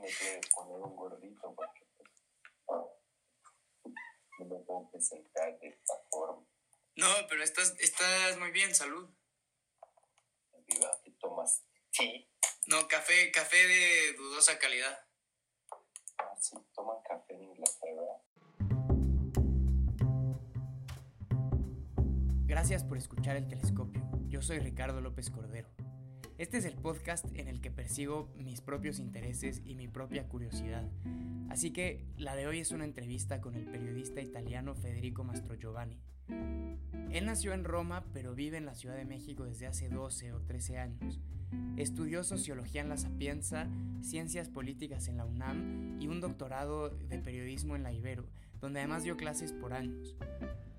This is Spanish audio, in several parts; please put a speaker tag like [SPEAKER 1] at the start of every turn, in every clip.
[SPEAKER 1] me que poner un gordito porque pues, no me puedo presentar de esta forma.
[SPEAKER 2] No, pero estás, estás muy bien, salud.
[SPEAKER 1] Viva, ¿qué tomas? Sí.
[SPEAKER 2] No, café, café de dudosa calidad.
[SPEAKER 1] Ah, sí, toman café en Inglaterra.
[SPEAKER 2] Gracias por escuchar el telescopio. Yo soy Ricardo López Cordero. Este es el podcast en el que persigo mis propios intereses y mi propia curiosidad. Así que la de hoy es una entrevista con el periodista italiano Federico Mastrogiovanni. Él nació en Roma, pero vive en la Ciudad de México desde hace 12 o 13 años. Estudió sociología en la Sapienza, ciencias políticas en la UNAM y un doctorado de periodismo en la Ibero, donde además dio clases por años.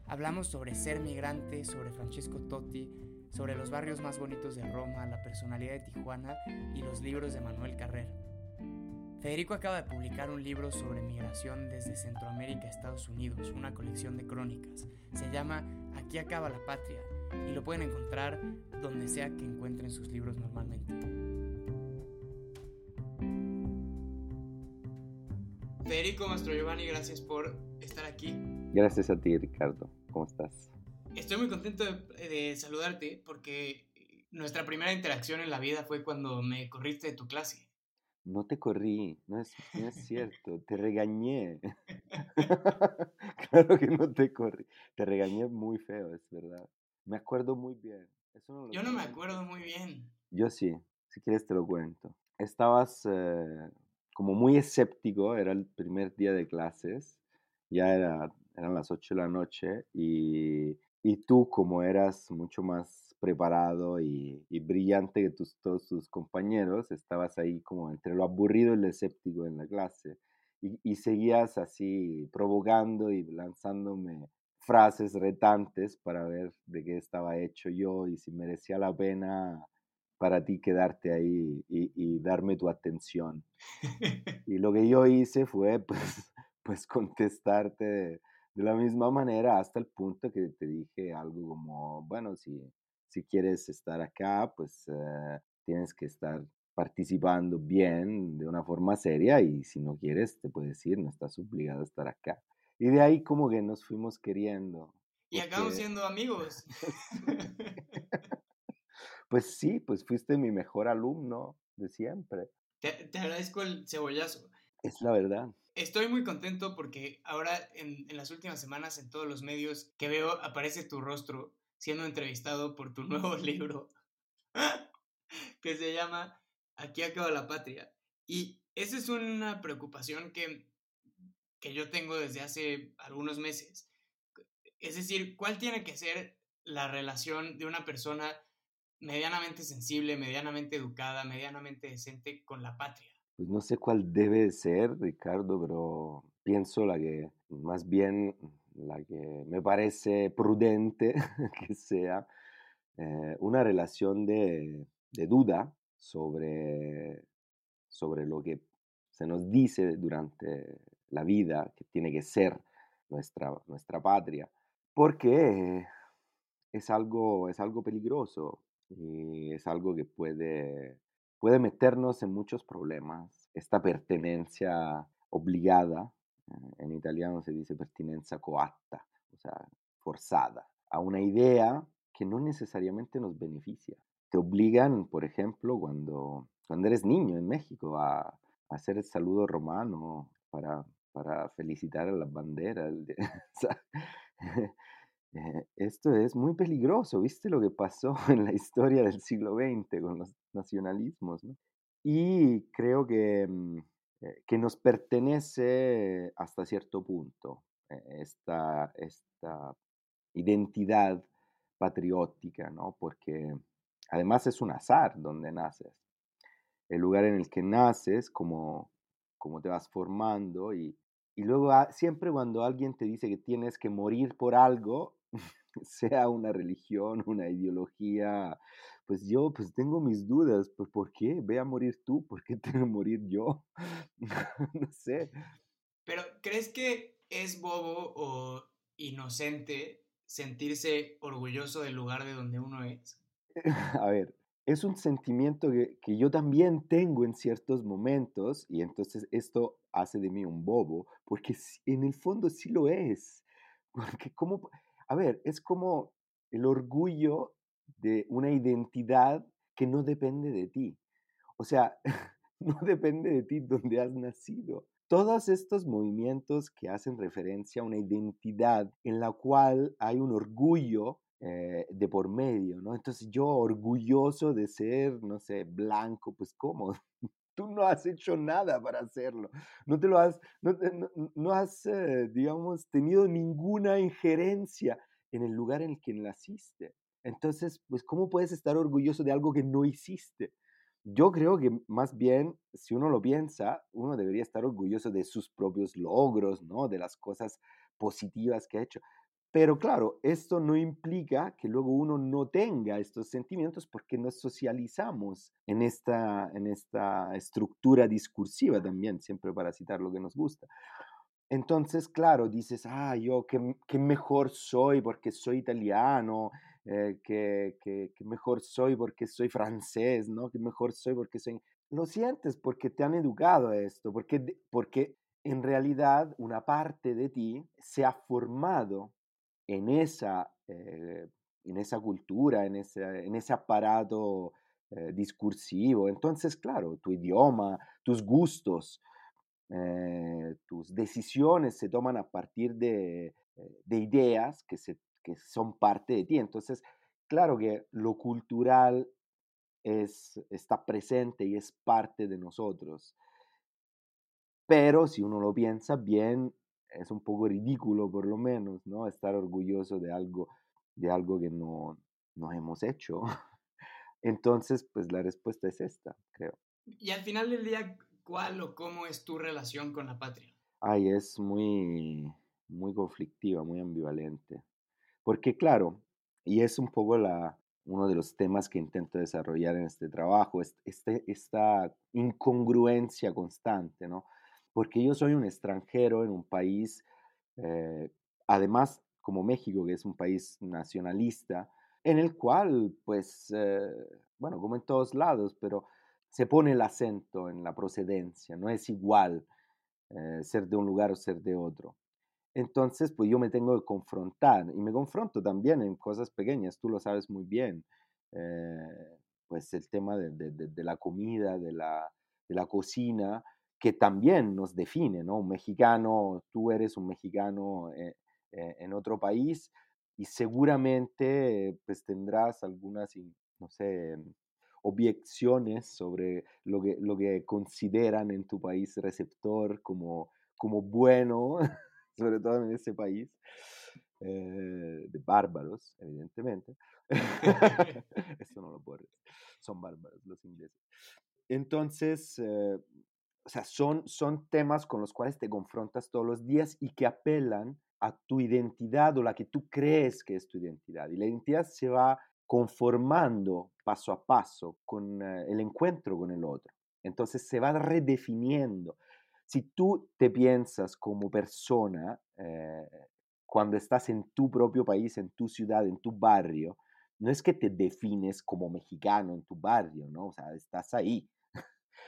[SPEAKER 2] Hablamos sobre ser migrante, sobre Francesco Totti, sobre los barrios más bonitos de Roma, la personalidad de Tijuana y los libros de Manuel Carrera. Federico acaba de publicar un libro sobre migración desde Centroamérica a Estados Unidos, una colección de crónicas. Se llama Aquí acaba la patria y lo pueden encontrar donde sea que encuentren sus libros normalmente. Federico Mastro Giovanni, gracias por estar aquí.
[SPEAKER 1] Gracias a ti, Ricardo. ¿Cómo estás?
[SPEAKER 2] Estoy muy contento de, saludarte porque nuestra primera interacción en la vida fue cuando me corriste de tu clase.
[SPEAKER 1] No te corrí, no es, no es cierto, te regañé. claro que no te corrí, te regañé muy feo, es verdad. Me acuerdo muy bien.
[SPEAKER 2] Yo no me acuerdo muy bien.
[SPEAKER 1] Yo sí, si quieres te lo cuento. Estabas eh, como muy escéptico, era el primer día de clases, ya era, eran las 8 de la noche y y tú, como eras mucho más preparado y, brillante que tus, todos tus compañeros, estabas ahí como entre lo aburrido y lo escéptico en la clase. Y, seguías así provocando y lanzándome frases retantes para ver de qué estaba hecho yo y si merecía la pena para ti quedarte ahí y, y darme tu atención. y lo que yo hice fue pues, pues contestarte de la misma manera hasta el punto que te dije algo como, bueno, si, si quieres estar acá, pues eh, tienes que estar participando bien de una forma seria y si no quieres, te puedes ir, no estás obligado a estar acá. Y de ahí como que nos fuimos queriendo.
[SPEAKER 2] Y acabamos siendo amigos.
[SPEAKER 1] pues sí, pues fuiste mi mejor alumno de siempre.
[SPEAKER 2] Te, te agradezco el cebollazo.
[SPEAKER 1] Es la verdad.
[SPEAKER 2] Estoy muy contento porque ahora en, las últimas semanas en todos los medios que veo aparece tu rostro siendo entrevistado por tu nuevo libro que se llama Aquí acaba la patria. Y esa es una preocupación que, que yo tengo desde hace algunos meses. Es decir, ¿cuál tiene que ser la relación de una persona medianamente sensible, medianamente educada, medianamente decente con la patria?
[SPEAKER 1] Pues no sé cuál debe ser, Ricardo, pero pienso la que más bien la que me parece prudente que sea eh, una relación de, duda sobre, sobre lo que se nos dice durante la vida que tiene que ser nuestra, nuestra patria, porque es algo, es algo peligroso y es algo que puede puede meternos en muchos problemas. Esta pertenencia obligada, eh, en italiano se dice pertinencia coatta, o sea, forzada, a una idea que no necesariamente nos beneficia. Te obligan, por ejemplo, cuando, cuando eres niño en México a, hacer el saludo romano para, para felicitar a las banderas. Eh, esto es muy peligroso, ¿viste lo que pasó en la historia del siglo XX con los nacionalismos? Y creo que, mm, eh, que nos pertenece hasta cierto punto eh, esta, esta identidad patriótica, ¿no? Porque además es un azar donde naces. El lugar en el que naces, como, como te vas formando y, y luego ah, siempre cuando alguien te dice que tienes que morir por algo, sea una religión, una ideología, pues yo pues tengo mis dudas, pues ¿por qué? Ve a morir tú, ¿por qué tengo que morir yo? no sé.
[SPEAKER 2] Pero ¿crees que es bobo o inocente sentirse orgulloso del lugar de donde uno es?
[SPEAKER 1] A ver, es un sentimiento que, que, yo también tengo en ciertos momentos y entonces esto hace de mí un bobo, porque en el fondo sí lo es. Porque como, a ver, es como el orgullo de una identidad que no depende de ti. O sea, no depende de ti donde has nacido. Todos estos movimientos que hacen referencia a una identidad en la cual hay un orgullo eh, de por medio, ¿no? Entonces yo orgulloso de ser, no sé, blanco, pues ¿cómo? Tú no has hecho nada para hacerlo. No te lo has, no, no, has, eh, digamos, tenido ninguna injerencia en el lugar en el que naciste. Entonces, pues, ¿cómo puedes estar orgulloso de algo que no hiciste? Yo creo que más bien, si uno lo piensa, uno debería estar orgulloso de sus propios logros, ¿no? De las cosas positivas que ha hecho. Pero claro, esto no implica que luego uno no tenga estos sentimientos porque nos socializamos en esta, en esta estructura discursiva también, siempre para citar lo que nos gusta. Entonces, claro, dices, ah, yo qué, mejor soy porque soy italiano, eh, que, mejor soy porque soy francés, ¿no? Que mejor soy porque soy... Lo sientes porque te han educado a esto, porque, porque en realidad una parte de ti se ha formado en esa, eh, en esa cultura, en ese, en ese aparato eh, discursivo. Entonces, claro, tu idioma, tus gustos, eh, tus decisiones se toman a partir de, de ideas que, se, que son parte de ti. Entonces, claro que lo cultural es, está presente y es parte de nosotros. Pero si uno lo piensa bien, es un poco ridículo por lo menos, ¿no? Estar orgulloso de algo, de algo que no, no hemos hecho. Entonces, pues la respuesta es esta, creo.
[SPEAKER 2] Y al final del día, ¿cuál o cómo es tu relación con la patria?
[SPEAKER 1] Ay, es muy, muy conflictiva, muy ambivalente. Porque claro, y es un poco la, uno de los temas que intento desarrollar en este trabajo, es este, esta incongruencia constante, ¿no? porque yo soy un extranjero en un país, eh, además como México, que es un país nacionalista, en el cual, pues, eh, bueno, como en todos lados, pero se pone el acento en la procedencia, no es igual eh, ser de un lugar o ser de otro. Entonces, pues yo me tengo que confrontar y me confronto también en cosas pequeñas, tú lo sabes muy bien, pues el tema de, de, la comida, de la, de la cocina, que también nos define, ¿no? Un mexicano, tú eres un mexicano eh, eh, en otro país y seguramente pues tendrás algunas, no sé, objeciones sobre lo que, lo que consideran en tu país receptor como, como bueno, sobre todo en ese país, eh, de bárbaros, evidentemente. Eso no lo puedo decir. Son bárbaros los ingleses. Entonces, o sea, son, son temas con los cuales te confrontas todos los días y que apelan a tu identidad o la que tú crees que es tu identidad. Y la identidad se va conformando paso a paso con eh, el encuentro con el otro. Entonces se va redefiniendo. Si tú te piensas como persona, eh, cuando estás en tu propio país, en tu ciudad, en tu barrio, no es que te defines como mexicano en tu barrio, ¿no? O sea, estás ahí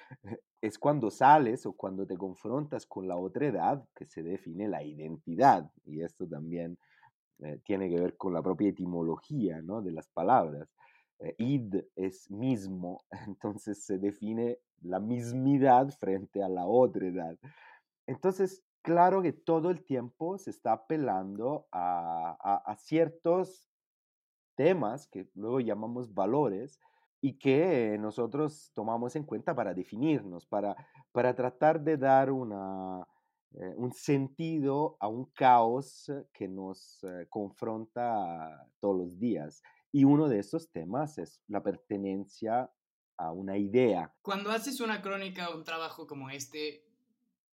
[SPEAKER 1] es cuando sales o cuando te confrontas con la otra edad que se define la identidad. Y esto también eh, tiene que ver con la propia etimología ¿no? de las palabras. Eh, id es mismo, entonces se define la mismidad frente a la otra edad. Entonces, claro que todo el tiempo se está apelando a, a ciertos temas que luego llamamos valores, y que nosotros tomamos en cuenta para definirnos, para, para tratar de dar una, eh, un sentido a un caos que nos eh, confronta todos los días. Y uno de esos temas es la pertenencia a una idea.
[SPEAKER 2] Cuando haces una crónica o un trabajo como este,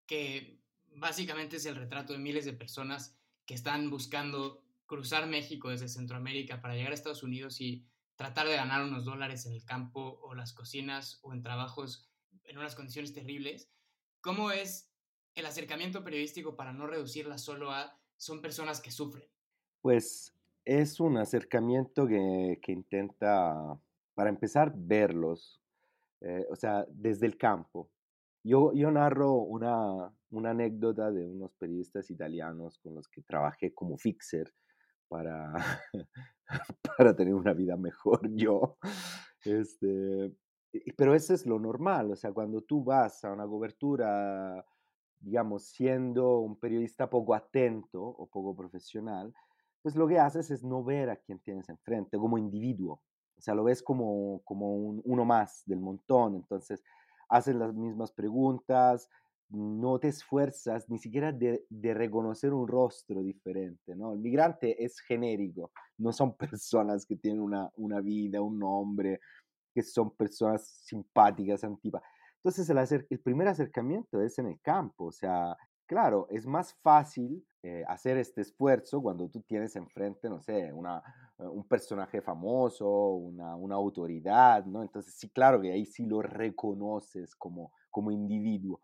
[SPEAKER 2] que básicamente es el retrato de miles de personas que están buscando cruzar México desde Centroamérica para llegar a Estados Unidos y tratar de ganar unos dólares en el campo o las cocinas o en trabajos en unas condiciones terribles. ¿Cómo es el acercamiento periodístico para no reducirla solo a son personas que sufren?
[SPEAKER 1] Pues es un acercamiento que, que intenta para empezar, verlos, eh, o sea, desde el campo. Yo, yo narro una, una anécdota de unos periodistas italianos con los que trabajé como fixer para, para tener una vida mejor yo. Este, pero eso es lo normal, o sea, cuando tú vas a una cobertura, digamos, siendo un periodista poco atento o poco profesional, pues lo que haces es no ver a quien tienes enfrente como individuo, o sea, lo ves como, como un, uno más del montón, entonces haces las mismas preguntas, no te esfuerzas ni siquiera de, de, reconocer un rostro diferente, ¿no? El migrante es genérico, no son personas que tienen una, una vida, un nombre, que son personas simpáticas, antipáticas. Entonces el, el, primer acercamiento es en el campo, o sea, claro, es más fácil eh, hacer este esfuerzo cuando tú tienes enfrente, no sé, una, eh, un personaje famoso, una, una, autoridad, ¿no? Entonces sí, claro que ahí sí lo reconoces como, como individuo.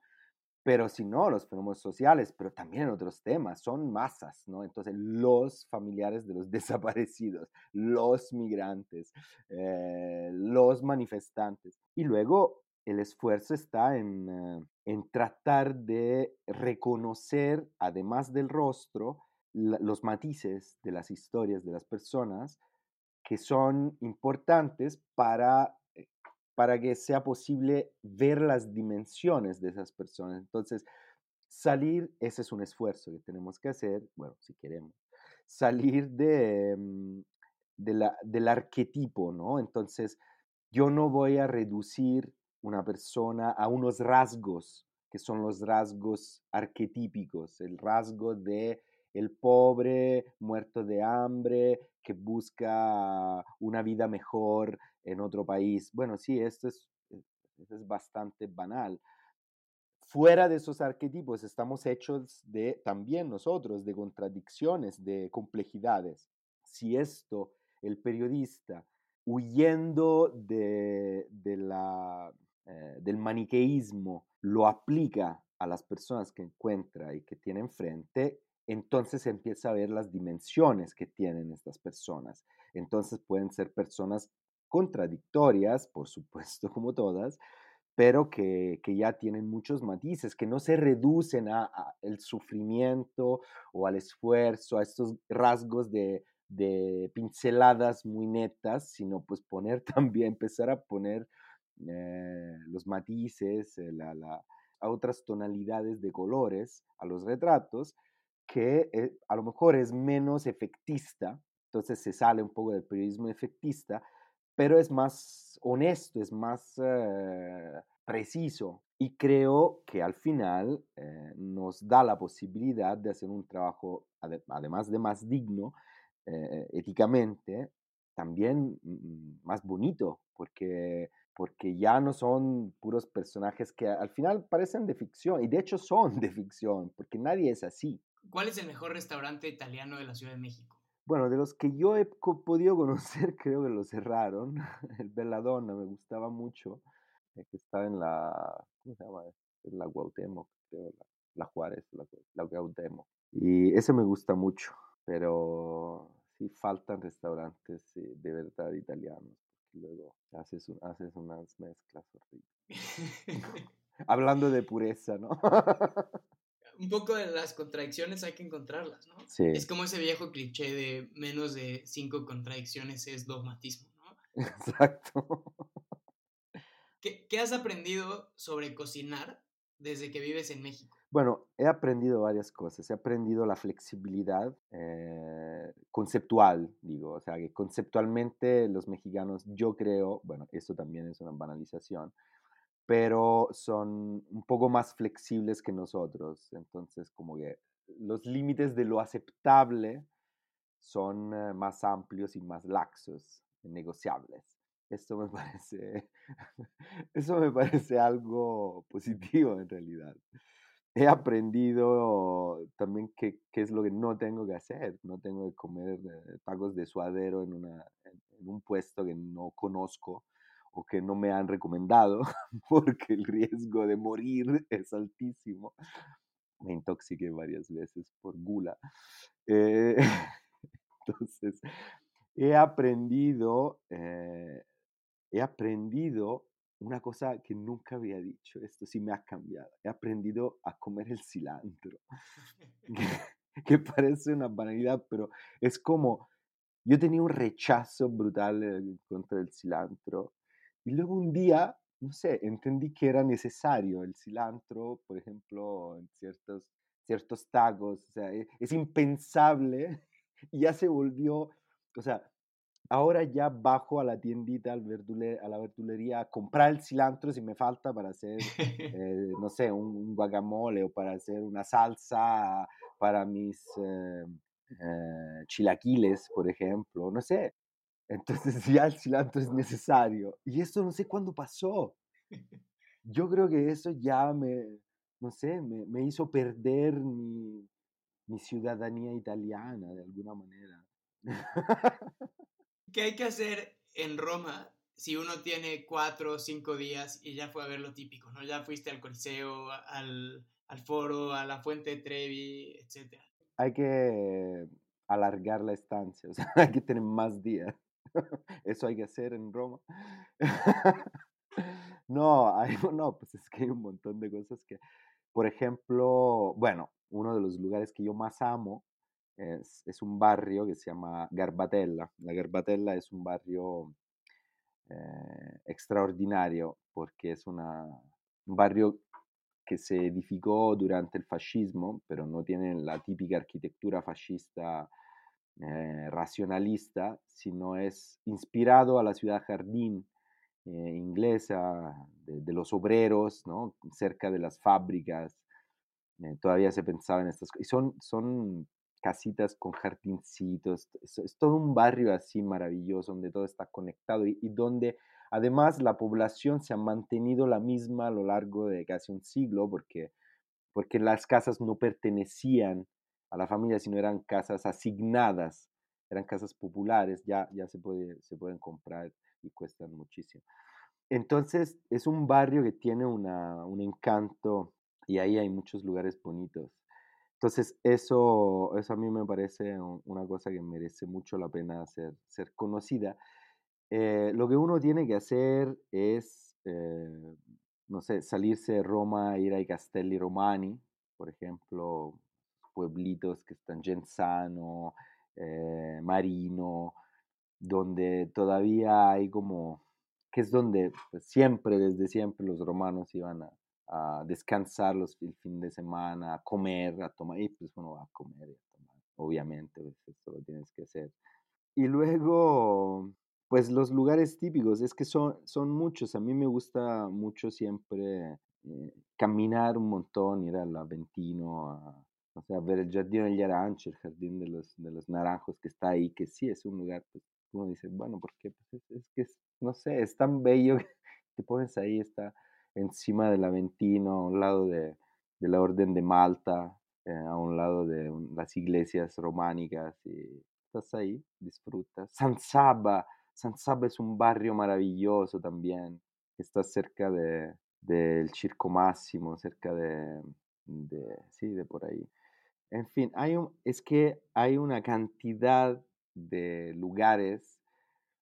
[SPEAKER 1] Pero si no, los fenómenos sociales, pero también en otros temas, son masas, ¿no? Entonces, los familiares de los desaparecidos, los migrantes, eh, los manifestantes. Y luego el esfuerzo está en, eh, en tratar de reconocer, además del rostro, los matices de las historias de las personas que son importantes para para que sea posible ver las dimensiones de esas personas. Entonces, salir, ese es un esfuerzo que tenemos que hacer, bueno, si queremos, salir de, mm, de la, del arquetipo, ¿no? Entonces, yo no voy a reducir una persona a unos rasgos que son los rasgos arquetípicos, el rasgo de el pobre muerto de hambre que busca una vida mejor en otro país. Bueno, sí, esto es, eh, es bastante banal. Fuera de esos arquetipos estamos hechos de también nosotros, de contradicciones, de complejidades. Si esto, el periodista, huyendo de, de la, eh, del maniqueísmo, lo aplica a las personas que encuentra y que tiene enfrente, entonces empieza a ver las dimensiones que tienen estas personas. Entonces pueden ser personas contradictorias, por supuesto, como todas, pero que, ya tienen muchos matices, que no se reducen a, el sufrimiento o al esfuerzo, a estos rasgos de, pinceladas muy netas, sino pues poner también, empezar a poner eh, los matices, eh, a otras tonalidades de colores a los retratos, que eh, a lo mejor es menos efectista, entonces se sale un poco del periodismo efectista, pero es más honesto, es más preciso. Y creo que al final nos da la posibilidad de hacer un trabajo, además de más digno, éticamente, también mm, más bonito, porque, porque ya no son puros personajes que al final parecen de ficción, y de hecho son de ficción, porque nadie es así.
[SPEAKER 2] ¿Cuál es el mejor restaurante italiano de la Ciudad de México?
[SPEAKER 1] Bueno, de los que yo he podido conocer, creo que lo cerraron. El Belladonna me gustaba mucho, eh, que estaba en la, ¿cómo se llama? En la Guautemoc, creo, la, Juárez, la, la Guautemoc. Y ese me gusta mucho, pero sí faltan restaurantes de verdad italianos, luego haces, haces unas mezclas horribles. Hablando de pureza, ¿no?
[SPEAKER 2] un poco de las contradicciones hay que encontrarlas, ¿no? Sí. Es como ese viejo cliché de menos de cinco contradicciones es dogmatismo, ¿no? Exacto. ¿Qué, qué has aprendido sobre cocinar desde que vives en México?
[SPEAKER 1] Bueno, he aprendido varias cosas. He aprendido la flexibilidad eh, conceptual, digo, o sea, que conceptualmente los mexicanos, yo creo, bueno, esto también es una banalización, pero son un poco más flexibles que nosotros. Entonces, como que los límites de lo aceptable son eh, más amplios y más laxos, negociables. Esto me parece, eso me parece algo positivo en realidad. He aprendido también qué, qué es lo que no tengo que hacer. No tengo que comer eh, tacos de suadero en, una, en un puesto que no conozco o que no me han recomendado porque el riesgo de morir es altísimo. Me intoxiqué varias veces por gula. Eh, entonces, he aprendido eh, he aprendido una cosa que nunca había dicho, esto sí me ha cambiado, he aprendido a comer el cilantro, que, parece una banalidad, pero es como, yo tenía un rechazo brutal eh, contra el cilantro y luego un día, no sé, entendí que era necesario el cilantro, por ejemplo, en ciertos, ciertos tacos, o sea, e, es, impensable y ya se volvió, o sea, ahora ya bajo a la tiendita, al a la verdulería, a comprar el cilantro si me falta para hacer, eh, no sé, un, guacamole o para hacer una salsa para mis eh, eh, chilaquiles, por ejemplo, no sé. Entonces ya el cilantro es necesario. Y eso no sé cuándo pasó. Yo creo que eso ya me, no sé, me, me hizo perder mi, mi ciudadanía italiana de alguna manera.
[SPEAKER 2] ¿Qué hay que hacer en Roma si uno tiene cuatro o cinco días y ya fue a ver lo típico, ¿no? Ya fuiste al Coliseo, al, al Foro, a la Fuente Trevi, etc.
[SPEAKER 1] Hay que alargar la estancia, o sea, hay que tener más días. Eso hay que hacer en Roma. No, hay, no, pues es que hay un montón de cosas que, por ejemplo, bueno, uno de los lugares que yo más amo es, un barrio que se llama Garbatella. La Garbatella es un barrio eh, extraordinario porque es una, un barrio que se edificó durante el fascismo, pero no tiene la típica arquitectura fascista eh, racionalista, sino es inspirado a la ciudad jardín eh, inglesa de, los obreros, ¿no? cerca de las fábricas. todavía se pensaba en estas cosas. Y son, son casitas con jardincitos, es, todo un barrio así maravilloso donde todo está conectado y, donde además la población se ha mantenido la misma a lo largo de casi un siglo porque, porque las casas no pertenecían a la familia, sino eran casas asignadas, eran casas populares, ya, ya se, se pueden comprar y cuestan muchísimo. Entonces es un barrio que tiene una, un encanto y ahí hay muchos lugares bonitos. Entonces, eso, eso a mí me parece una cosa que merece mucho la pena ser, ser conocida. Eh, lo que uno tiene que hacer es, eh, no sé, salirse de Roma, ir a Castelli Romani, por ejemplo, pueblitos que están Genzano, eh, Marino, donde todavía hay como, que es donde pues, siempre, desde siempre, los romanos iban a, a descansar los, el fin de semana, a comer, a tomar, y pues uno va a comer y a tomar, obviamente, pues esto lo tienes que hacer. Y luego, pues los lugares típicos, es que son, son muchos, a mí me gusta mucho siempre eh, caminar un montón, ir al Aventino, a, o sea, ver el Jardín del Aranci, el Jardín de los, de los Naranjos que está ahí, que sí es un lugar, pues uno dice, bueno, ¿por qué? Pues es, es que, no sé, es tan bello que te pones ahí, está encima del Aventino, a un lado de, la Orden de Malta, eh, a un lado de las iglesias románicas y estás ahí, disfrutas. San Saba, San Saba es un barrio maravilloso también, está cerca de, del Circo Máximo, cerca de, de, sí, de por ahí. En fin, hay un, es que hay una cantidad de lugares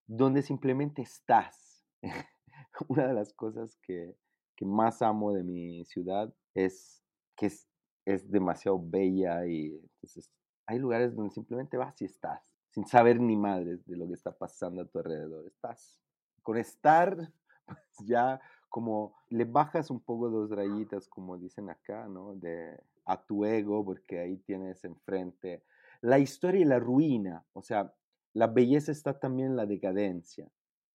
[SPEAKER 1] donde simplemente estás. una de las cosas que, que más amo de mi ciudad es que es, es demasiado bella y hay lugares donde simplemente vas y estás, sin saber ni madres de lo que está pasando a tu alrededor. Estás con estar, pues ya como le bajas un poco dos rayitas, como dicen acá, ¿no? De, a tu ego, porque ahí tienes enfrente la historia y la ruina. O sea, la belleza está también en la decadencia.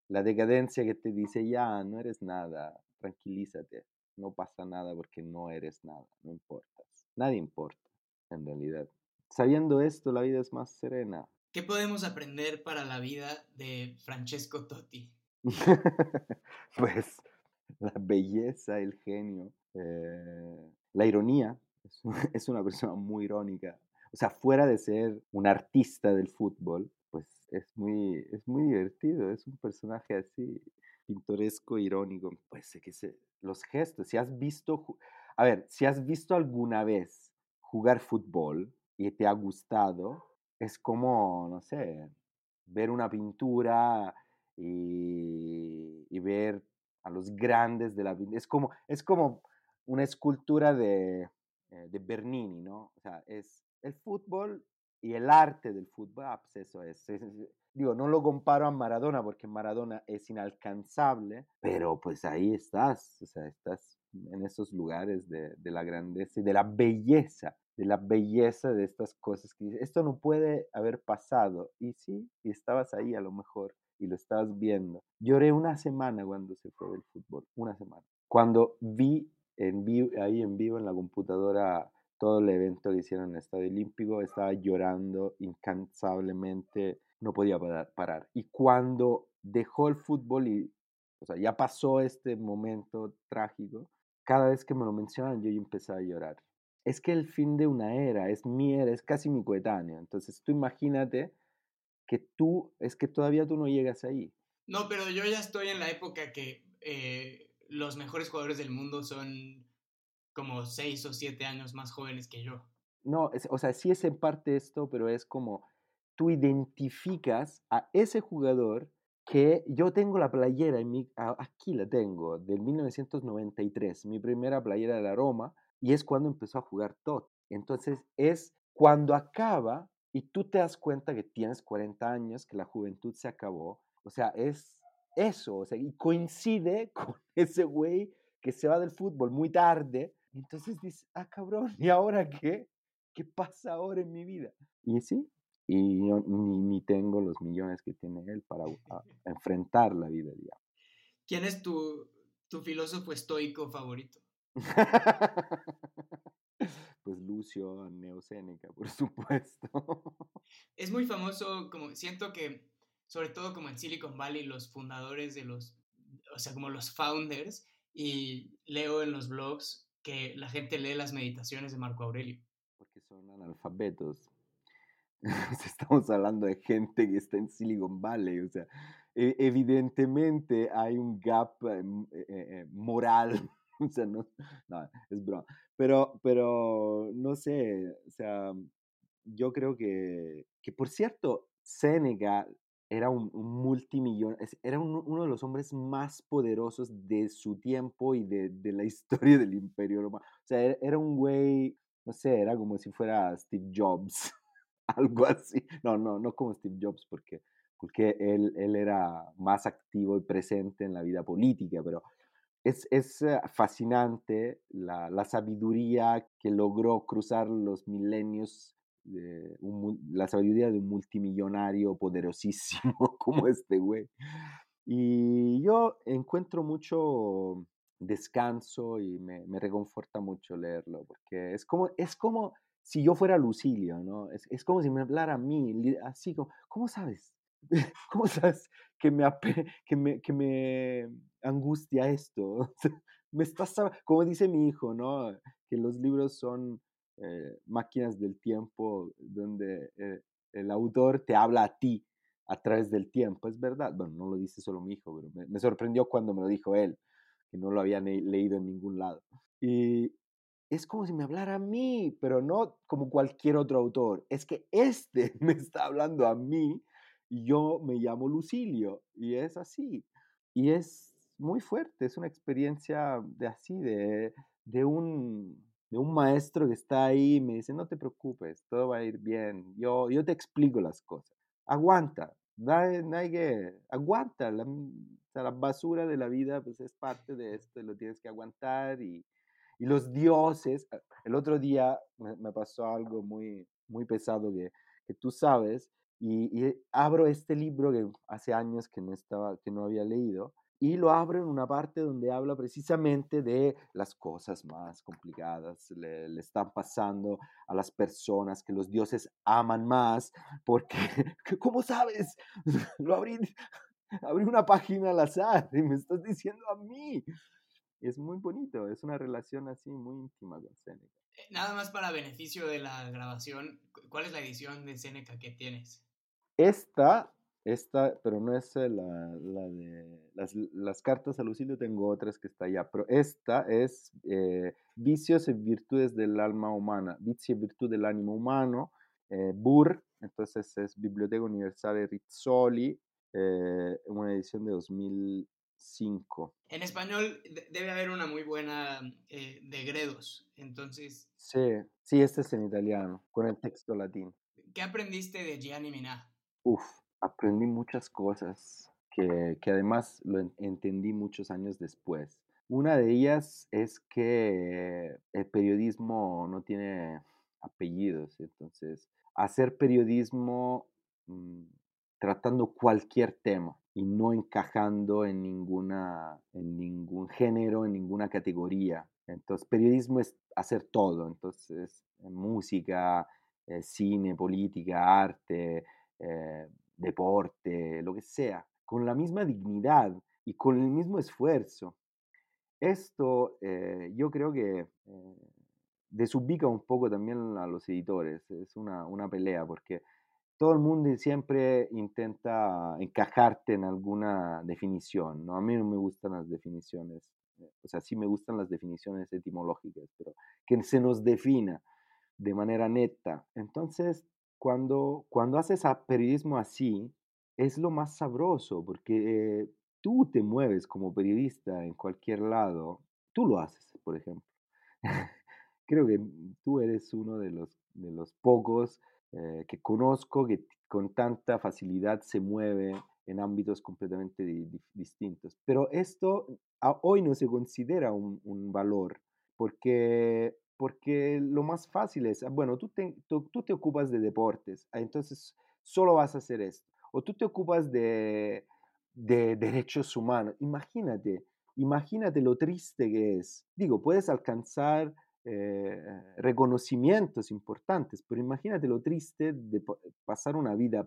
[SPEAKER 1] La decadencia que te dice, ya, no eres nada, tranquilízate, no pasa nada porque no eres nada, no importas. Nadie importa, en realidad. Sabiendo esto, la vida es más serena.
[SPEAKER 2] ¿Qué podemos aprender para la vida de Francesco Totti?
[SPEAKER 1] pues la belleza, el genio, eh, la ironía. Es una persona muy irónica. O sea, fuera de ser un artista del fútbol, pues es muy, es muy divertido. Es un personaje así pintoresco, irónico, pues que se, los gestos, si has visto, a ver, si has visto alguna vez jugar fútbol y te ha gustado, es como, no sé, ver una pintura y, ver a los grandes de la vida. Es como, es como una escultura de, eh, de Bernini, ¿no? O sea, es el fútbol y el arte del fútbol, ah, pues eso es, Digo, no lo comparo a Maradona porque Maradona es inalcanzable, pero pues ahí estás, o sea, estás en esos lugares de, de la grandeza y de la belleza, de la belleza de estas cosas que esto no puede haber pasado. Y sí, y estabas ahí a lo mejor y lo estabas viendo. Lloré una semana cuando se fue del fútbol, una semana. Cuando vi en vivo, ahí en vivo en la computadora todo el evento que hicieron en el Estadio Olímpico, estaba llorando incansablemente, no podía parar. Y cuando dejó el fútbol y, o sea, ya pasó este momento trágico, cada vez que me lo mencionan yo empecé a llorar. Es que el fin de una era, es mi era, es casi mi coetáneo. Entonces tú imagínate que tú, es que todavía tú no llegas ahí.
[SPEAKER 2] No, pero yo ya estoy en la época que eh, los mejores jugadores del mundo son como seis o siete años más jóvenes que yo.
[SPEAKER 1] No, o sea, sí es en parte esto, pero es como tú identificas a ese jugador que yo tengo la playera, en mi, aquí la tengo, del 1993, mi primera playera de la Roma, y es cuando empezó a jugar todo. Entonces es cuando acaba y tú te das cuenta que tienes 40 años, que la juventud se acabó. O sea, es eso, o sea, y coincide con ese güey que se va del fútbol muy tarde, entonces dices, ah, cabrón, ¿y ahora qué? ¿Qué pasa ahora en mi vida? Y sí, y yo ni, ni tengo los millones que tiene él para enfrentar la vida, digamos.
[SPEAKER 2] ¿Quién es tu, tu filósofo estoico favorito?
[SPEAKER 1] pues Lucio Neosénica, por supuesto.
[SPEAKER 2] Es muy famoso, como siento que sobre todo como en Silicon Valley, los fundadores de los, o sea, como los founders, y leo en los blogs que la gente lee las meditaciones de Marco Aurelio.
[SPEAKER 1] Porque son analfabetos. Estamos hablando de gente que está en Silicon Valley, o sea, e, evidentemente hay un gap em, eh, eh, moral, o sea, no, no, es broma, pero, pero no sé, o sea, yo creo que, que por cierto, Seneca era un, multimillonario, era uno de los hombres más poderosos de su tiempo y de, de la historia del imperio romano. O sea, era, un güey, no sé, era como si fuera Steve Jobs, algo así. No, no, no como Steve Jobs, porque, porque él, él era más activo y presente en la vida política, pero es, es eh, fascinante la, la, sabiduría que logró cruzar los milenios la sabiduría de un multimillonario poderosísimo como este güey. Y yo encuentro mucho descanso y me, me, reconforta mucho leerlo, porque es como, es como si yo fuera Lucilio, ¿no? Es, es como si me hablara a mí, así como, ¿cómo sabes? ¿Cómo sabes que me, que me, que me angustia esto? me estás, como dice mi hijo, ¿no? Que los libros son eh, máquinas del tiempo donde eh, el autor te habla a ti a través del tiempo. Es verdad, bueno, no lo dice solo mi hijo, pero me, sorprendió cuando me lo dijo él, que no lo había leído en ningún lado. Y es como si me hablara a mí, pero no como cualquier otro autor. Es que este me está hablando a mí y yo me llamo Lucilio y es así. Y es muy fuerte, es una experiencia de así, de, de un de un maestro que está ahí y me dice, no te preocupes, todo va a ir bien, yo, yo te explico las cosas. Aguanta, no hay, que, aguanta, la, la, basura de la vida pues es parte de esto, lo tienes que aguantar y, y los dioses, ah, el otro día me, pasó algo muy, muy pesado que, que tú sabes, y, y, abro este libro que hace años que no, estaba, que no había leído, y lo abro en una parte donde habla precisamente de las cosas más complicadas, le, le, están pasando a las personas que los dioses aman más, porque, ¿cómo sabes? Lo abrí, abrí una página al azar y me estás diciendo a mí. Es muy bonito, es una relación así muy íntima con Seneca.
[SPEAKER 2] Eh, nada más para beneficio de la grabación, ¿cuál es la edición de Seneca que tienes?
[SPEAKER 1] Esta esta, pero no es la, la de las, las, cartas a Lucilio, tengo otras que está allá, pero esta es eh, Vicios y Virtudes del Alma Humana, Vicios y Virtud del Ánimo Humano, eh, BUR, entonces es Biblioteca Universal Rizzoli, eh, una edición de 2006 5.
[SPEAKER 2] En español debe haber una muy buena eh, de Gredos, entonces...
[SPEAKER 1] Sí, sí, este es en italiano, con el texto latino.
[SPEAKER 2] ¿Qué aprendiste de Gianni Minà?
[SPEAKER 1] Uf, aprendí muchas cosas que, que además lo entendí muchos años después. Una de ellas es que el periodismo no tiene apellidos, entonces hacer periodismo mm, tratando cualquier tema y no encajando en, ninguna, en ningún género, en ninguna categoría. Entonces, periodismo es hacer todo, entonces, eh, música, eh, cine, política, arte, eh, deporte, lo que sea, con la misma dignidad y con el mismo esfuerzo. Esto yo creo que desubica un poco también a los editores, es una, una pelea porque todo el mundo siempre intenta encajarte en alguna definición, ¿no? A mí no me gustan las definiciones, eh, o sea, sí me gustan las definiciones etimológicas, pero que se nos defina de manera neta. Entonces, cuando, cuando haces periodismo así, es lo más sabroso, porque tú te mueves como periodista en cualquier lado, tú lo haces, por ejemplo. Creo que tú eres uno de los, de los pocos eh, que conozco que con tanta facilidad se mueve en ámbitos completamente distintos. Pero esto hoy no se considera un, valor porque, porque lo más fácil es, ah, bueno, tú te, tú, te ocupas de deportes, ah, entonces solo vas a hacer esto. O tú te ocupas de, de derechos humanos. Imagínate, imagínate lo triste que es. Digo, puedes alcanzar eh, reconocimientos importantes, pero imagínate lo triste de pasar una vida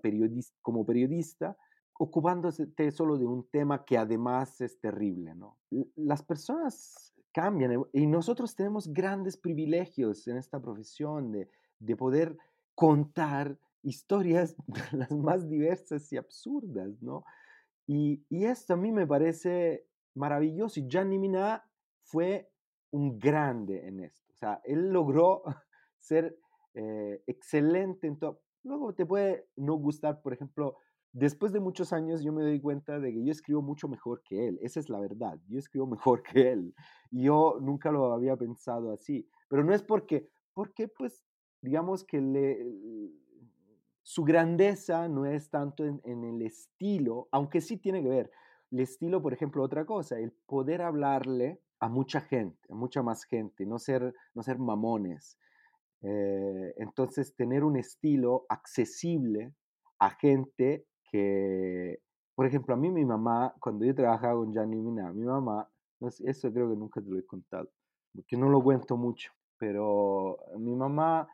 [SPEAKER 1] como periodista ocupándose solo de un tema que además es terrible. ¿no? Las personas cambian eh, y nosotros tenemos grandes privilegios en esta profesión de, de poder contar historias las más diversas y absurdas, ¿no? Y, y, esto a mí me parece maravilloso y Gianni Minà fue un grande en esto. O sea, él logró ser eh, excelente en todo. Luego te puede no gustar, por ejemplo, después de muchos años yo me doy cuenta de que yo escribo mucho mejor que él. Esa es la verdad. Yo escribo mejor que él. Yo nunca lo había pensado así. Pero no es porque, porque pues, digamos que le, su grandeza no es tanto en, el estilo, aunque sí tiene que ver. El estilo, por ejemplo, otra cosa, el poder hablarle a mucha gente, a mucha más gente, no ser, no ser mamones. Eh, entonces, tener un estilo accesible a gente que, por ejemplo, a mí mi mamá, cuando yo trabajaba con Gianni Mina, mi mamá, eso creo que nunca te lo he contado, porque no lo cuento mucho, pero mi mamá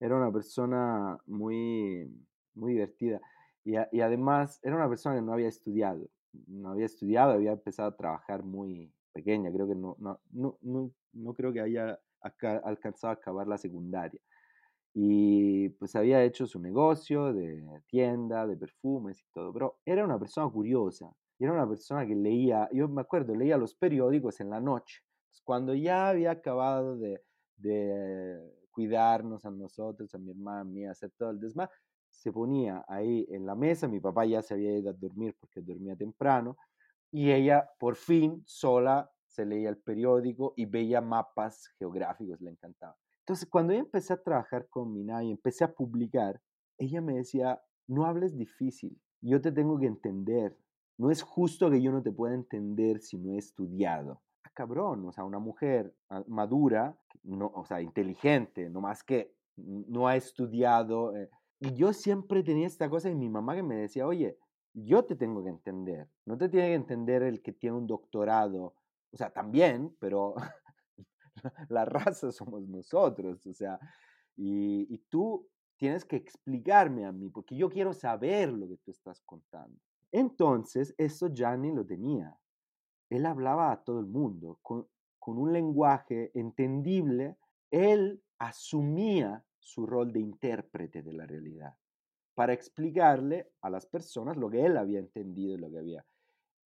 [SPEAKER 1] era una persona muy, muy divertida y, y además era una persona que no había estudiado, no había estudiado, había empezado a trabajar muy, pequeña, creo que no, no, no, no, creo que haya alcanzado a acabar la secundaria. Y pues había hecho su negocio de tienda, de perfumes y todo, pero era una persona curiosa, era una persona que leía, yo me acuerdo, leía los periódicos en la noche, cuando ya había acabado de, de cuidarnos a nosotros, a mi hermana, a mí, hacer todo el desmadre, se ponía ahí en la mesa, mi papá ya se había ido a dormir porque dormía temprano, y ella por fin sola se leía el periódico y veía mapas geográficos, le encantaba. Entonces, cuando yo empecé a trabajar con Mina y empecé a publicar, ella me decía, no hables difícil, yo te tengo que entender. No es justo que yo no te pueda entender si no he estudiado. Ah, cabrón, o sea, una mujer madura, no, o sea, inteligente, no más que no ha estudiado. Eh, y yo siempre tenía esta cosa y mi mamá que me decía, oye, yo te tengo que entender, no te tiene que entender el que tiene un doctorado, o sea, también, pero la raza somos nosotros, o sea, y, tú tienes que explicarme a mí, porque yo quiero saber lo que tú estás contando. Entonces, eso Gianni lo tenía. Él hablaba a todo el mundo con un lenguaje entendible, él asumía su rol de intérprete de la realidad para explicarle a las personas lo que él había entendido y lo que había.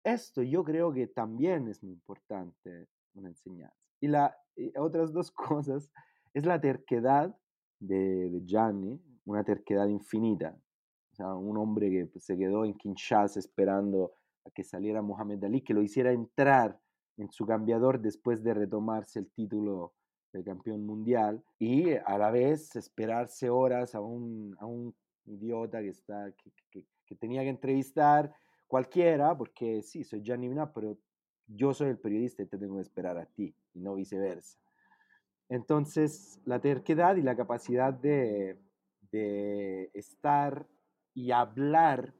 [SPEAKER 1] Esto yo creo que también es muy importante una enseñanza. Y, la, otras dos cosas es la terquedad de, de Gianni, una terquedad infinita. O sea, un hombre que pues, se quedó en Kinshasa esperando a que saliera Mohamed Ali, que lo hiciera entrar en su cambiador después de retomarse el título de campeón mundial y a la vez esperarse horas a un, a un idiota que, está, que, que, tenía que entrevistar cualquiera, porque sí, soy Minà, pero yo soy el periodista y te tengo que esperar a ti y no viceversa. Entonces, la terquedad y la capacidad de, de estar y hablar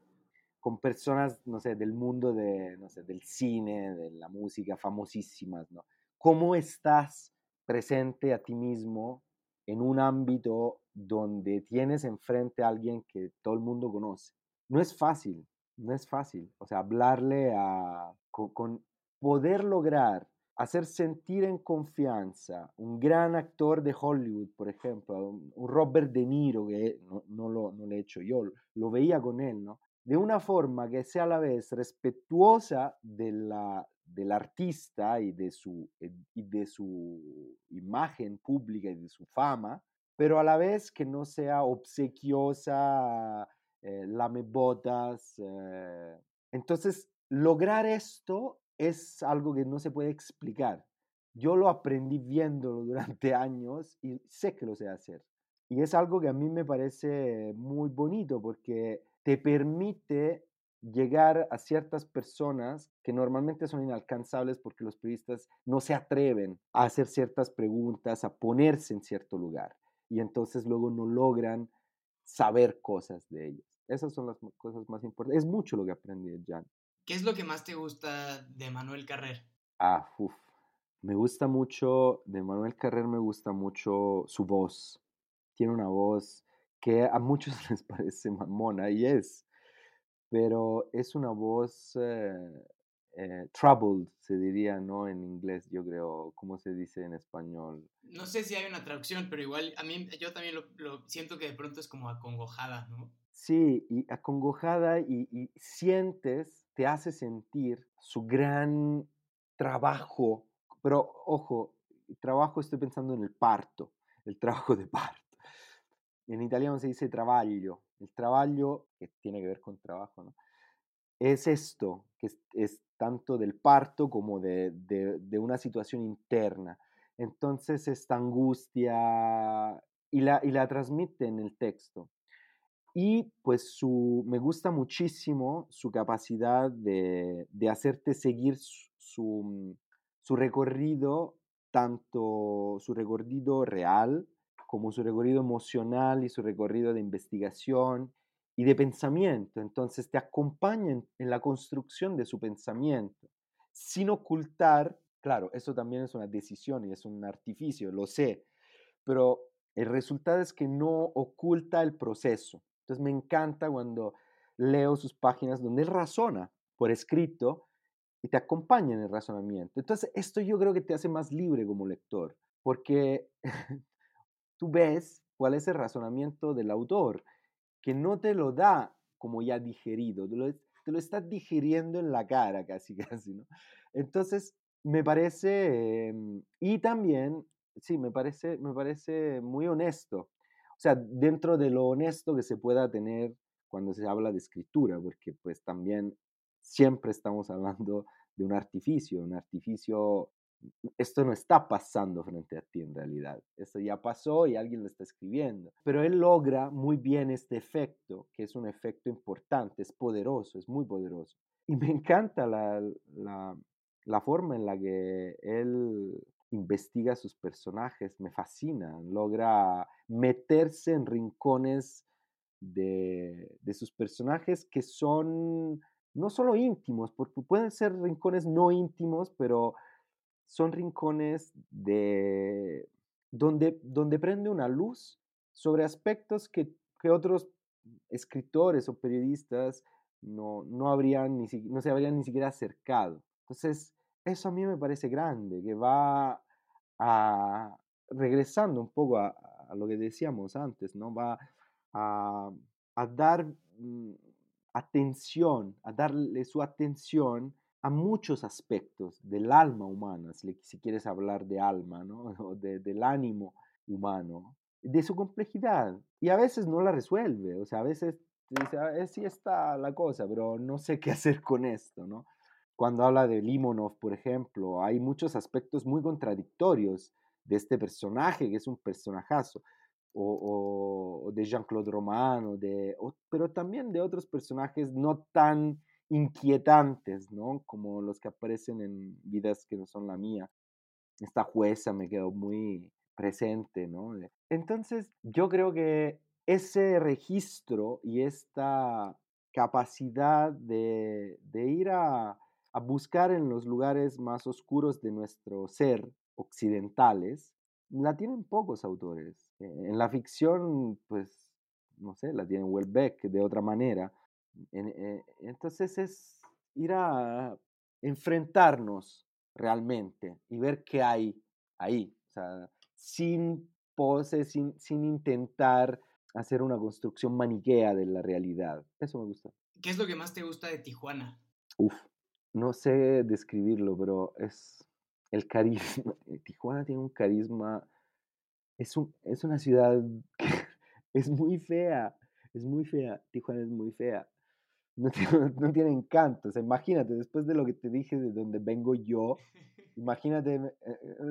[SPEAKER 1] con personas, no sé, del mundo de, no sé, del cine, de la música, famosísimas, ¿no? ¿Cómo estás presente a ti mismo en un ámbito donde tienes enfrente a alguien que todo el mundo conoce? No es fácil, no es fácil. O sea, hablarle a, con, poder lograr hacer sentir en confianza un gran actor de Hollywood, por ejemplo, un Robert De Niro, que no, no, lo, no lo he hecho yo, lo veía con él, ¿no? de una forma que sea a la vez respetuosa de la, del artista y de, su, y de su imagen pública y de su fama, pero a la vez que no sea obsequiosa, eh, lamebotas. Eh. Entonces, lograr esto es algo que no se puede explicar. Yo lo aprendí viéndolo durante años y sé que lo sé hacer. Y es algo que a mí me parece muy bonito porque te permite llegar a ciertas personas que normalmente son inalcanzables porque los periodistas no se atreven a hacer ciertas preguntas, a ponerse en cierto lugar y entonces luego no logran saber cosas de ellos. Esas son las cosas más importantes. Es mucho lo que aprendí de Jan.
[SPEAKER 2] ¿Qué es lo que más te gusta de Manuel Carrer?
[SPEAKER 1] Ah, uff. Me gusta mucho, de Manuel Carrer me gusta mucho su voz. Tiene una voz que a muchos les parece mamona y es, pero es una voz eh, eh, troubled, se diría, ¿no? En inglés, yo creo, ¿cómo se dice en español?
[SPEAKER 2] No sé si hay una traducción, pero igual a mí yo también lo, siento que de pronto es como acongojada, ¿no?
[SPEAKER 1] Sí, y acongojada y, y sientes, te hace sentir su gran trabajo, pero ojo, trabajo estoy pensando en el parto, el trabajo de parto en italiano se dice trabajo. El trabajo, que tiene que ver con trabajo, ¿no? Es esto, que es, tanto del parto como de, una situación interna. Entonces, esta angustia y la, y la transmite en el texto. Y pues su, me gusta muchísimo su capacidad de, hacerte seguir su, su recorrido, tanto su recorrido real, como su recorrido emocional y su recorrido de investigación y de pensamiento. Entonces te acompañan en la construcción de su pensamiento, sin ocultar, claro, eso también es una decisión y es un artificio, lo sé, pero el resultado es que no oculta el proceso. Entonces me encanta cuando leo sus páginas donde él razona por escrito y te acompaña en el razonamiento. Entonces esto yo creo que te hace más libre como lector, porque tú ves cuál es el razonamiento del autor, que no te lo da como ya digerido, te lo, te estás digiriendo en la cara casi, casi, ¿no? Entonces, me parece, em, y también, sí, me parece, me parece muy honesto, o sea, dentro de lo honesto que se pueda tener cuando se habla de escritura, porque pues también siempre estamos hablando de un artificio, un artificio esto no está pasando frente a ti en realidad. Esto ya pasó y alguien lo está escribiendo. Pero él logra muy bien este efecto, que es un efecto importante, es poderoso, es muy poderoso. Y me encanta la, la, forma en la que él investiga sus personajes, me fascina, logra meterse en rincones de, de sus personajes que son no solo íntimos, porque pueden ser rincones no íntimos, pero son rincones de, donde, donde prende una luz sobre aspectos que, otros escritores o periodistas no, no, habrían ni, no se habrían ni siquiera acercado. Entonces, eso a mí me parece grande, que va a, regresando un poco a, lo que decíamos antes, ¿no? Va a, a dar mm, atención, a darle su atención a muchos aspectos del alma humana, si, quieres hablar de alma, ¿no? O del ánimo humano, de su complejidad. Y a veces no la resuelve, o sea, a veces dice, ah, sí está la cosa, pero no sé qué hacer con esto, ¿no? Cuando habla de Limonov, por ejemplo, hay muchos aspectos muy contradictorios de este personaje, que es un personajazo, o, de Jean-Claude Romano, de, pero también de otros personajes no tan inquietantes, ¿no? Como los que aparecen en vidas que no son la mía. Esta jueza me quedó muy presente, ¿no? Entonces, yo creo que ese registro y esta capacidad de, ir a, buscar en los lugares más oscuros de nuestro ser, occidentales, la tienen pocos autores. Eh, en la ficción, pues, no sé, la tiene Welbeck de otra manera. Eh, entonces es ir a enfrentarnos realmente y ver qué hay ahí, o sea, sin pose, sin, sin intentar hacer una construcción maniquea de la realidad. Eso me gusta.
[SPEAKER 2] ¿Qué es lo que más te gusta de Tijuana?
[SPEAKER 1] Uf, no sé describirlo, pero es el carisma. Tijuana tiene un carisma. Es, un, es una ciudad que es muy fea. Es muy fea. Tijuana es muy fea. No tiene, no tiene encanto. O sea, imagínate, después de lo que te dije de donde vengo yo, imagínate, eh,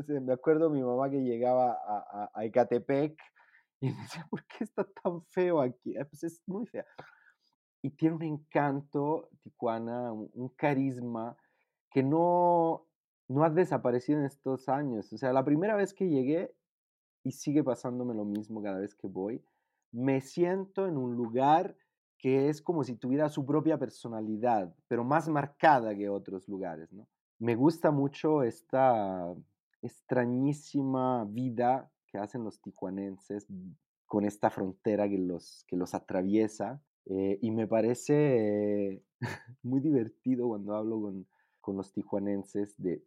[SPEAKER 1] eh, me acuerdo mi mamá que llegaba a, a, a Ecatepec y decía, ¿por qué está tan feo aquí? Ah, pues es muy fea. Y tiene un encanto, Tijuana, un, carisma que no, no ha desaparecido en estos años. O sea, la primera vez que llegué, y sigue pasándome lo mismo cada vez que voy, me siento en un lugar que es como si tuviera su propia personalidad, pero más marcada que otros lugares, ¿no? Me gusta mucho esta extrañísima vida que hacen los tijuanenses con esta frontera que los, que los atraviesa. Eh, y me parece muy divertido cuando hablo con, con los tijuanenses de,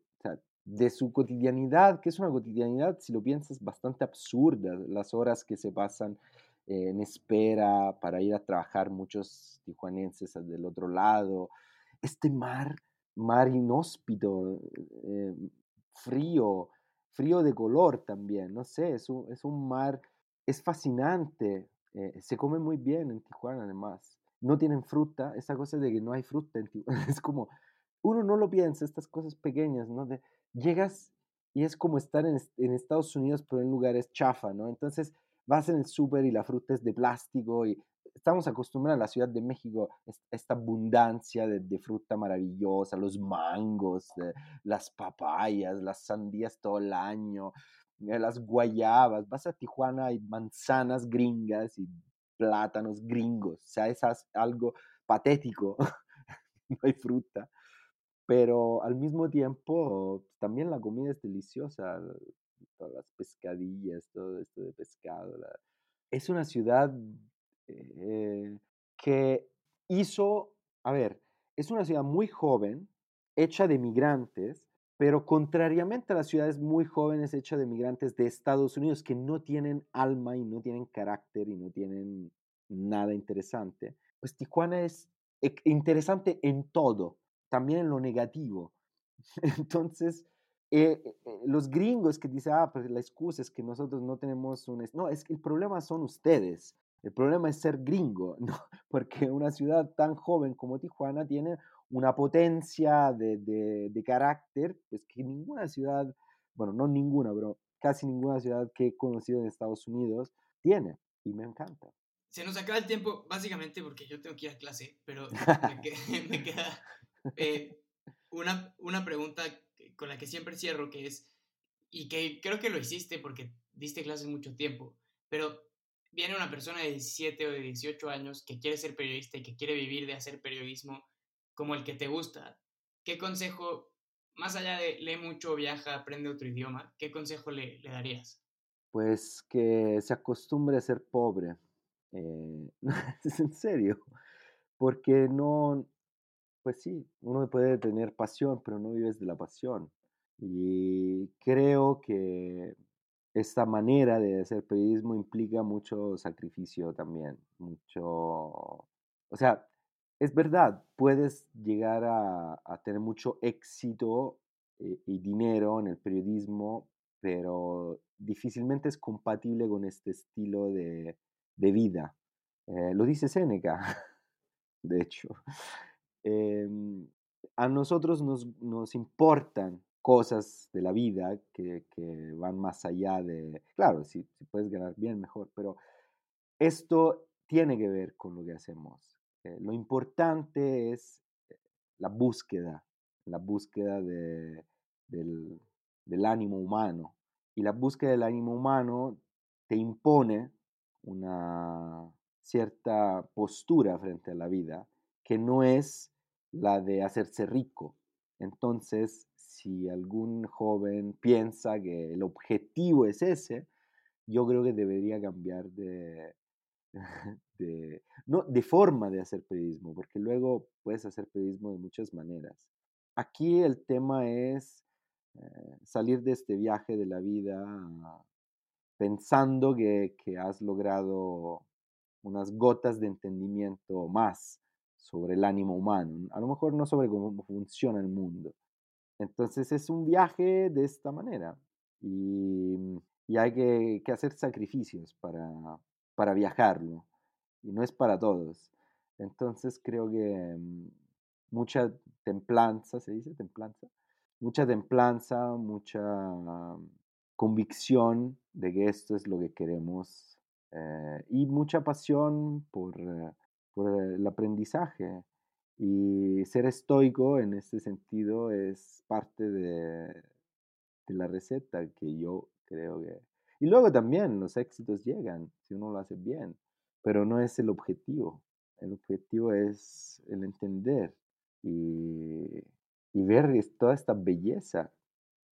[SPEAKER 1] de su cotidianidad, que es una cotidianidad, si lo piensas, bastante absurda. Las horas que se pasan en espera para ir a trabajar muchos tijuanenses del otro lado. Este mar, mar inhóspito, eh, frío, frío de color también, no sé, es un, es un mar, es fascinante, eh, se come muy bien en Tijuana además. No tienen fruta, esa cosa de que no hay fruta en Tijuana, es como, uno no lo piensa, estas cosas pequeñas, ¿no? De, llegas y es como estar en, en Estados Unidos, pero en lugares chafa, ¿no? Entonces vas en el súper y la fruta es de plástico y estamos acostumbrados a la Ciudad de México esta abundancia de, fruta maravillosa, los mangos, eh, las papayas, las sandías todo el año, eh, las guayabas. Vas a Tijuana y manzanas gringas y plátanos gringos. O sea, es algo patético. no hay fruta. Pero al mismo tiempo, también la comida es deliciosa. Las pescadillas, todo esto de pescado. Es una ciudad eh, que hizo, a ver, es una ciudad muy joven, hecha de migrantes, pero contrariamente a las ciudades muy jóvenes hechas de migrantes de Estados Unidos que no tienen alma y no tienen carácter y no tienen nada interesante, pues Tijuana es interesante en todo, también en lo negativo. Entonces, eh, eh, los gringos que dicen, ah, pues la excusa es que nosotros no tenemos un... No, es que el problema son ustedes. El problema es ser gringo, ¿no? porque una ciudad tan joven como Tijuana tiene una potencia de, carácter pues que ninguna ciudad, bueno, no ninguna, pero casi ninguna ciudad que he conocido en Estados Unidos tiene y me encanta.
[SPEAKER 2] Se nos acaba el tiempo básicamente porque yo tengo que ir a clase, pero me, queda, eh, una, una pregunta con la que siempre cierro, que es, y que creo que lo hiciste porque diste clases mucho tiempo, pero viene una persona de 17 o de 18 años que quiere ser periodista y que quiere vivir de hacer periodismo como el que te gusta, ¿qué consejo, más allá de lee mucho, viaja, aprende otro idioma, qué consejo le, darías?
[SPEAKER 1] Pues que se acostumbre a ser pobre. Eh, es en serio, porque no, pues sí, uno puede tener pasión, pero no vives de la pasión. Y creo que esta manera de hacer periodismo implica mucho sacrificio también, mucho, o sea, es verdad, puedes llegar a, tener mucho éxito eh, y dinero en el periodismo, pero difícilmente es compatible con este estilo de, vida. Eh, lo dice Séneca, de hecho. Em, a nosotros nos, nos, importan cosas de la vida que, que van más allá de, claro, si, si, puedes ganar bien, mejor, pero esto tiene que ver con lo que hacemos. Eh, lo importante es eh, la búsqueda, la búsqueda de, del, del ánimo humano. Y la búsqueda del ánimo humano te impone una cierta postura frente a la vida que no es la de hacerse rico. Entonces, si algún joven piensa que el objetivo es ese, yo creo que debería cambiar de, no, de forma de hacer periodismo, porque luego puedes hacer periodismo de muchas maneras. Aquí el tema es eh, salir de este viaje de la vida pensando que, que has logrado unas gotas de entendimiento más sobre el ánimo humano, a lo mejor no sobre cómo funciona el mundo. Entonces es un viaje de esta manera y, y hay que, que, hacer sacrificios para, para viajarlo y no es para todos. Entonces creo que mm, mucha templanza, ¿se dice templanza? Mucha templanza, mucha convicción de que esto es lo que queremos eh, y mucha pasión por, eh, por, el aprendizaje. Y ser estoico en este sentido es parte de, de la receta que yo creo que... Y luego también los éxitos llegan si uno lo hace bien, pero no es el objetivo. El objetivo es el entender y, y ver toda esta belleza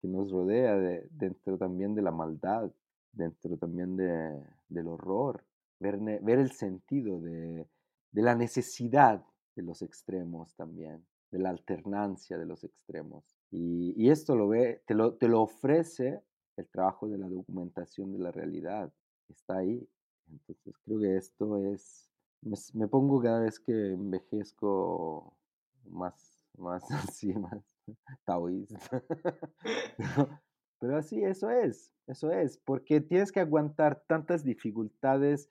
[SPEAKER 1] que nos rodea de, dentro también de la maldad, dentro también de, del horror, ver, ver el sentido de, de, la necesidad de los extremos también, de la alternancia de los extremos. Y, y esto lo ve, te lo, te lo ofrece el trabajo de la documentación de la realidad, está ahí. Entonces creo que esto es, me, me pongo cada vez que envejezco más, más así, más taoísta. Pero así, eso es, eso es, porque tienes que aguantar tantas dificultades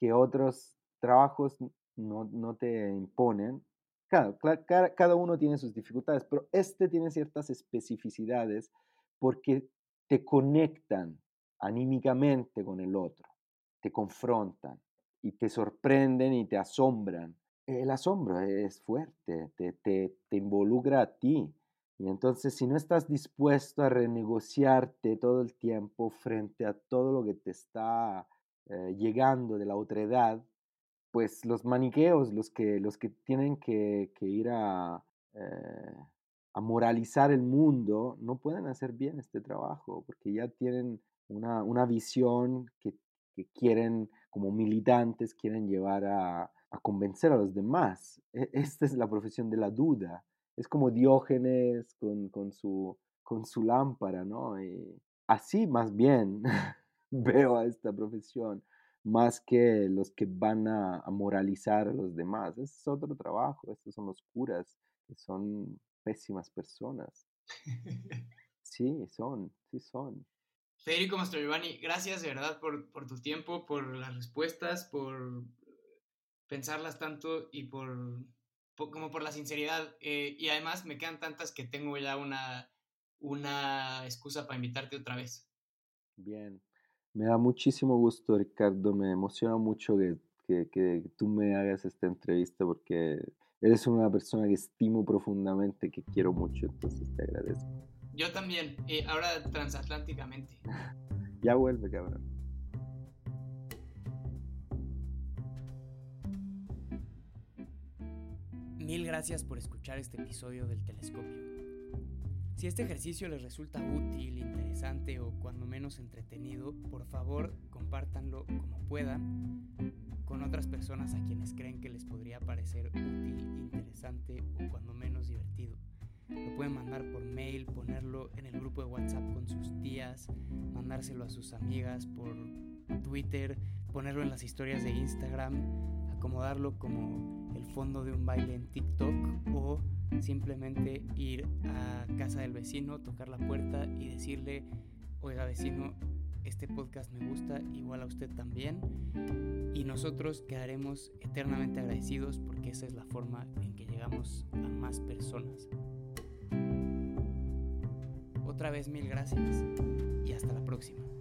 [SPEAKER 1] que otros trabajos no, no te imponen. Claro, cada, cada uno tiene sus dificultades, pero este tiene ciertas especificidades porque te conectan anímicamente con el otro, te confrontan y te sorprenden y te asombran. El asombro es fuerte, te, te, te involucra a ti, y entonces si no estás dispuesto a renegociarte todo el tiempo frente a todo lo que te está eh, llegando de la otra edad, pues los maniqueos, los que, los que tienen que, ir a, eh, a, moralizar el mundo, no pueden hacer bien este trabajo, porque ya tienen una, una visión que, quieren, como militantes, quieren llevar a, convencer a los demás. E, esta es la profesión de la duda es como Diógenes con, con, su, con su lámpara, ¿no? Así más bien veo a esta profesión, más que los que van a, moralizar a los demás. Ese es otro trabajo, estos son los curas, que son pésimas personas. Sí, son, sí son.
[SPEAKER 2] Federico Mastrogiovanni, gracias de verdad por, por tu tiempo, por las respuestas, por pensarlas tanto y por como por la sinceridad. Eh, y además me quedan tantas que tengo ya una, una excusa para invitarte otra vez.
[SPEAKER 1] Bien, me da muchísimo gusto, Ricardo. Me emociona mucho que, que, que tú me hagas esta entrevista porque eres una persona que estimo profundamente, que quiero mucho, entonces te agradezco.
[SPEAKER 2] Yo también, eh, ahora transatlánticamente.
[SPEAKER 1] ya vuelve, cabrón.
[SPEAKER 2] Mil gracias por escuchar este episodio del telescopio. Si este ejercicio les resulta útil, interesante o cuando menos entretenido, por favor compártanlo como puedan con otras personas a quienes creen que les podría parecer útil, interesante o cuando menos divertido. Lo pueden mandar por mail, ponerlo en el grupo de WhatsApp con sus tías, mandárselo a sus amigas por Twitter, ponerlo en las historias de Instagram, acomodarlo como el fondo de un baile en TikTok o simplemente ir a casa del vecino, tocar la puerta y decirle, oiga vecino, este podcast me gusta, igual a usted también. Y nosotros quedaremos eternamente agradecidos porque esa es la forma en que llegamos a más personas. Otra vez mil gracias y hasta la próxima.